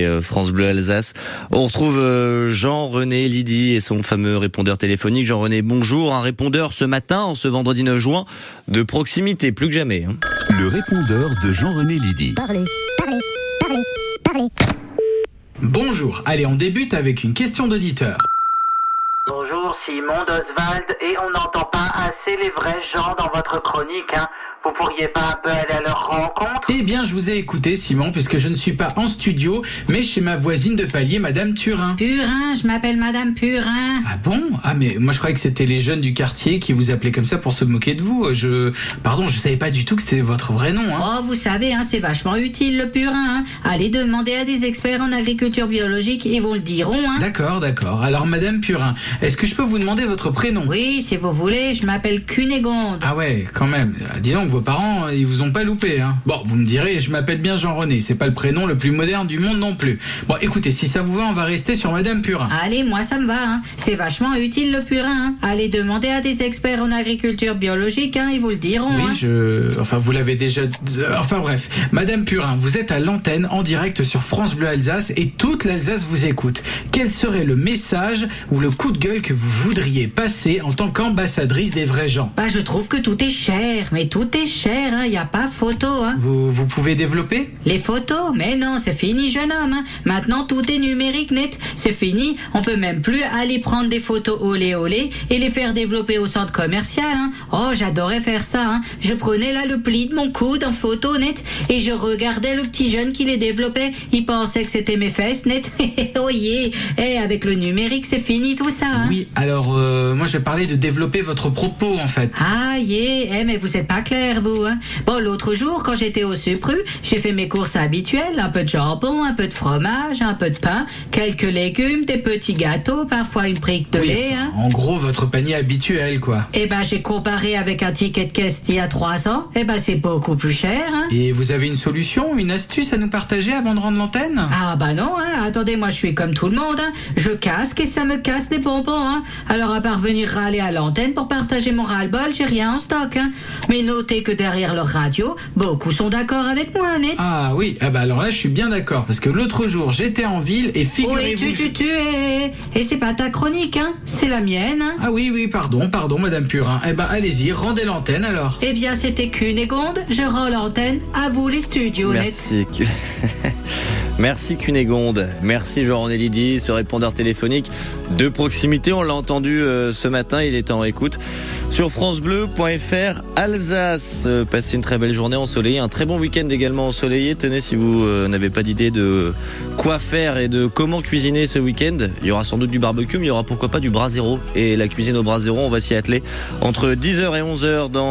Euh, France Bleu Alsace. On retrouve euh, Jean-René Lydie et son fameux répondeur téléphonique. Jean-René, bonjour. Un répondeur ce matin, en ce vendredi 9 juin, de proximité, plus que jamais. hein. Le répondeur de Jean-René Lydie. Parlez, parlez, parlez, parlez. Bonjour, allez on débute avec une question d'auditeur. Bonjour, Simon d'Oswald, et on n'entend pas assez les vrais gens dans votre chronique, hein. Vous pourriez pas un peu aller à leur rencontre? Eh bien je vous ai écouté Simon puisque je ne suis pas en studio mais chez ma voisine de palier Madame Turin. Purin, je m'appelle Madame Purin. Ah bon? Ah mais moi je croyais que c'était les jeunes du quartier qui vous appelaient comme ça pour se moquer de vous. Je pardon, je savais pas du tout que c'était votre vrai nom hein. Oh, vous savez, hein, c'est vachement utile le purin. Hein. Allez demander à des experts en agriculture biologique, ils vous le diront. Hein. D'accord, d'accord. Alors Madame Purin, est-ce que je peux vous demander votre prénom? Oui, si vous voulez, je m'appelle Cunégonde. Ah ouais, quand même. Ah, dis donc, vos parents, ils vous ont pas loupé, hein. Bon, vous me direz, je m'appelle bien Jean-René. C'est pas le prénom le plus moderne du monde non plus. Bon, écoutez, si ça vous va, on va rester sur Madame Purin. Allez, moi ça me va. Hein. C'est vachement utile le purin. Hein. Allez demander à des experts en agriculture biologique, hein, ils vous le diront. Oui, hein. je. Enfin, vous l'avez déjà. Enfin, bref. Madame Purin, vous êtes à l'antenne en direct sur France Bleu Alsace et toute l'Alsace vous écoute. Quel serait le message ou le coup de gueule que vous voudriez passer en tant qu'ambassadrice des vrais gens? Bah, je trouve que tout est cher, mais tout est cher, hein. Y a pas photo, hein. vous, vous pouvez développer? Les photos? Mais non, c'est fini, jeune homme. hein. Maintenant, tout est numérique net. C'est fini. On peut même plus aller prendre des photos olé olé et les faire développer au centre commercial. hein. Oh, j'adorais faire ça. hein. Je prenais là le pli de mon coude en photo net et je regardais le petit jeune qui les développait. Il pensait que c'était mes fesses net. oh yeah. Eh, avec le numérique, c'est fini tout ça. hein. Oui, alors euh, moi je parlais de développer votre propos en fait. Ah, yeah. Eh, mais vous êtes pas clair, vous. Hein. Bon, l'autre jour, quand j'étais au Supru, j'ai fait mes courses habituelles. Un peu de jambon, un peu de fromage, un peu de pain, quelques légumes, des petits gâteaux, parfois une brique de Oui, lait. enfin, Hein. En gros, votre panier habituel quoi. Eh ben, j'ai comparé avec un ticket de caisse d'il y a trois ans. Eh ben, c'est beaucoup plus cher. Hein. Et vous avez une solution, une astuce à nous partager avant de rendre l'antenne? Ah bah non, hein. attendez, moi je suis comme tout le monde. Je casque et ça me casse les bonbons. Alors à part venir râler à l'antenne pour partager mon ras-le-bol, j'ai rien en stock. Mais notez que derrière leur radio, beaucoup sont d'accord avec moi, net. Ah oui, ah bah alors là je suis bien d'accord parce que l'autre jour j'étais en ville et Oui, figurez-vous. tu, tu, tu, et, et c'est pas ta chronique, hein, c'est la mienne. Hein. Ah oui, oui, pardon, pardon, Madame Purin. Eh ben, allez-y, rendez l'antenne alors. Eh bien, c'était Cunégonde, je rends l'antenne, à vous les studios, net. Merci. Merci Cunégonde. Merci Jean-René Lydie, ce répondeur téléphonique de proximité. On l'a entendu euh, ce matin, il est en écoute sur francebleu.fr Alsace. Euh, Passez une très belle journée ensoleillée, un très bon week-end également ensoleillé. Tenez, si vous euh, n'avez pas d'idée de quoi faire et de comment cuisiner ce week-end, il y aura sans doute du barbecue, mais il y aura pourquoi pas du brasero. Et la cuisine au brasero, on va s'y atteler entre 10h et 11h dans